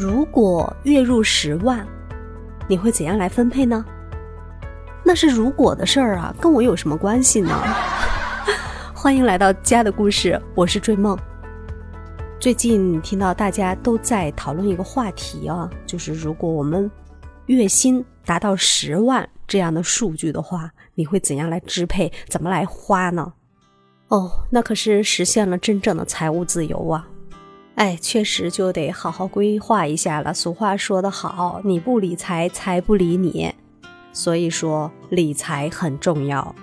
如果月入十万，你会怎样来分配呢？那是如果的事儿啊，跟我有什么关系呢？欢迎来到家的故事，我是追梦。最近听到大家都在讨论一个话题啊，就是如果我们月薪达到十万这样的数据的话，你会怎样来支配，怎么来花呢？哦，那可是实现了真正的财务自由啊！哎，确实就得好好规划一下了。俗话说得好，你不理财，财不理你。所以说，理财很重要。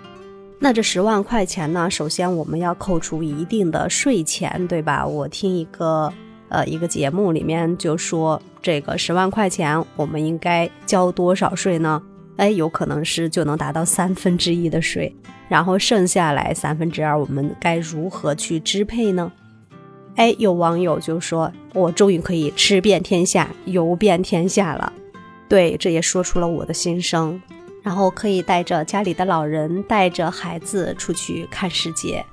那这十万块钱呢？首先我们要扣除一定的税钱，对吧？我听一个呃一个节目里面就说，这个十万块钱我们应该交多少税呢？哎，有可能是就能达到三分之一的税，然后剩下来三分之二，我们该如何去支配呢？哎，有网友就说：“我终于可以吃遍天下，游遍天下了。”对，这也说出了我的心声。然后可以带着家里的老人，带着孩子出去看世界。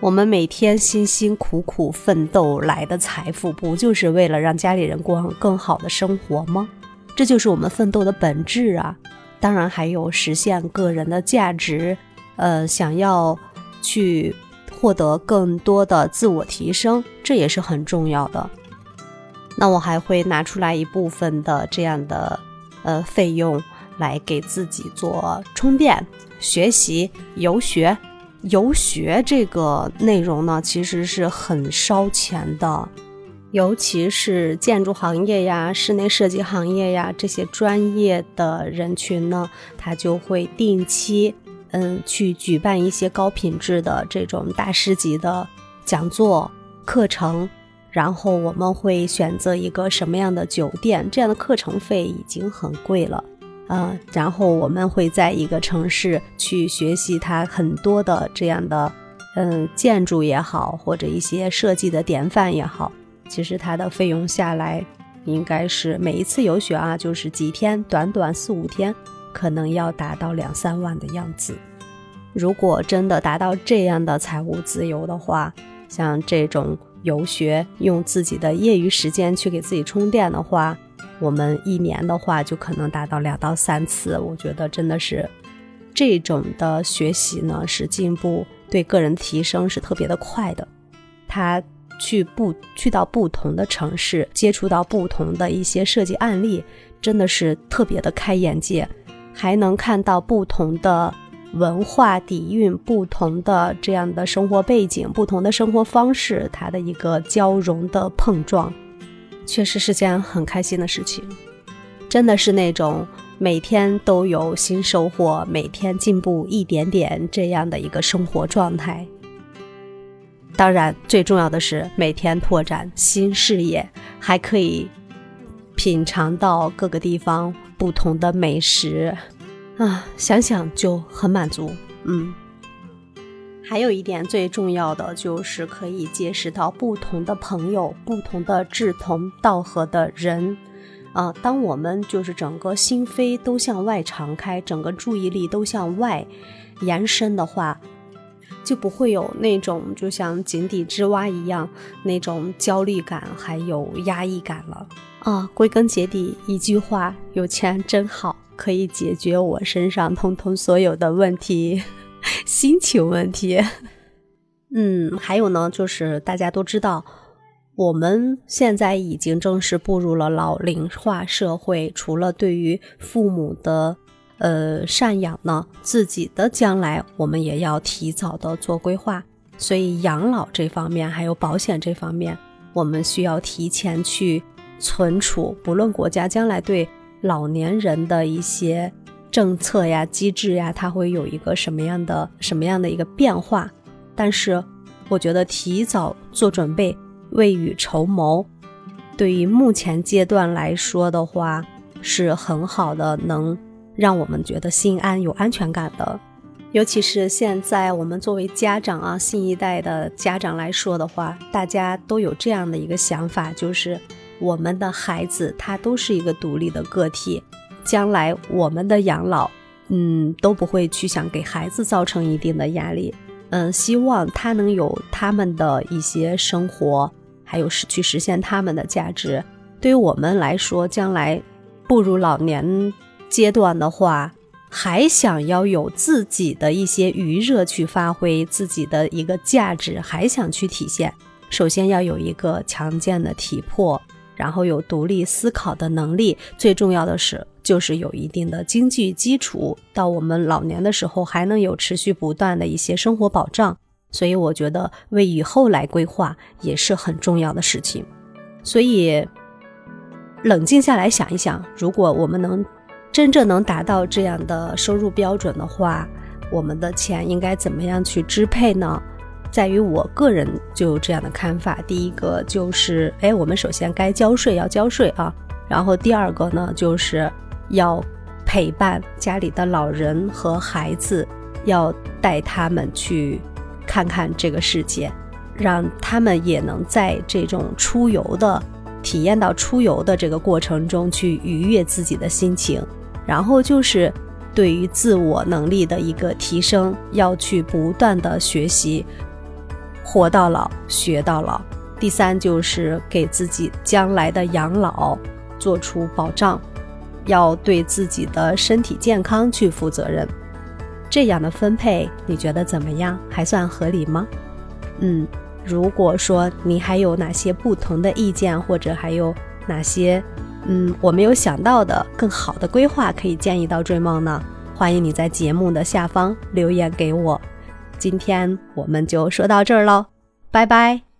我们每天辛辛苦苦奋斗来的财富，不就是为了让家里人过上更好的生活吗？这就是我们奋斗的本质啊！当然还有实现个人的价值，呃，想要去。获得更多的自我提升，这也是很重要的。那我还会拿出来一部分的这样的呃费用来给自己做充电、学习、游学。游学这个内容呢，其实是很烧钱的，尤其是建筑行业呀、室内设计行业呀这些专业的人群呢，他就会定期。嗯，去举办一些高品质的这种大师级的讲座课程，然后我们会选择一个什么样的酒店？这样的课程费已经很贵了，嗯，然后我们会在一个城市去学习它很多的这样的嗯建筑也好，或者一些设计的典范也好，其实它的费用下来应该是每一次游学啊，就是几天，短短四五天。可能要达到两三万的样子。如果真的达到这样的财务自由的话，像这种游学，用自己的业余时间去给自己充电的话，我们一年的话就可能达到两到三次。我觉得真的是这种的学习呢，是进步对个人提升是特别的快的。他去不去到不同的城市，接触到不同的一些设计案例，真的是特别的开眼界。还能看到不同的文化底蕴、不同的这样的生活背景、不同的生活方式，它的一个交融的碰撞，确实是件很开心的事情。真的是那种每天都有新收获、每天进步一点点这样的一个生活状态。当然，最重要的是每天拓展新视野，还可以品尝到各个地方。不同的美食，啊，想想就很满足。嗯，还有一点最重要的就是可以结识到不同的朋友，不同的志同道合的人。啊，当我们就是整个心扉都向外敞开，整个注意力都向外延伸的话，就不会有那种就像井底之蛙一样那种焦虑感还有压抑感了。啊，归根结底一句话，有钱真好，可以解决我身上通通所有的问题，心情问题。嗯，还有呢，就是大家都知道，我们现在已经正式步入了老龄化社会，除了对于父母的呃赡养呢，自己的将来我们也要提早的做规划，所以养老这方面还有保险这方面，我们需要提前去。存储，不论国家将来对老年人的一些政策呀、机制呀，它会有一个什么样的、什么样的一个变化？但是，我觉得提早做准备、未雨绸缪，对于目前阶段来说的话，是很好的，能让我们觉得心安、有安全感的。尤其是现在我们作为家长啊，新一代的家长来说的话，大家都有这样的一个想法，就是。我们的孩子他都是一个独立的个体，将来我们的养老，嗯，都不会去想给孩子造成一定的压力，嗯，希望他能有他们的一些生活，还有实去实现他们的价值。对于我们来说，将来步入老年阶段的话，还想要有自己的一些余热去发挥自己的一个价值，还想去体现，首先要有一个强健的体魄，然后有独立思考的能力，最重要的是就是有一定的经济基础，到我们老年的时候还能有持续不断的一些生活保障。所以我觉得为以后来规划也是很重要的事情。所以。冷静下来想一想，如果我们能真正能达到这样的收入标准的话，我们的钱应该怎么样去支配呢？在于我个人就有这样的看法。第一个就是，哎，我们首先该交税要交税啊。然后第二个呢，就是要陪伴家里的老人和孩子，要带他们去看看这个世界，让他们也能在这种出游的。体验到出游的这个过程中去愉悦自己的心情，然后就是对于自我能力的一个提升，要去不断的学习，活到老学到老。第三就是给自己将来的养老做出保障，要对自己的身体健康去负责任。这样的分配你觉得怎么样？还算合理吗？嗯。如果说你还有哪些不同的意见，或者还有哪些嗯我没有想到的更好的规划，可以建议到追梦呢？欢迎你在节目的下方留言给我。今天我们就说到这儿喽，拜拜。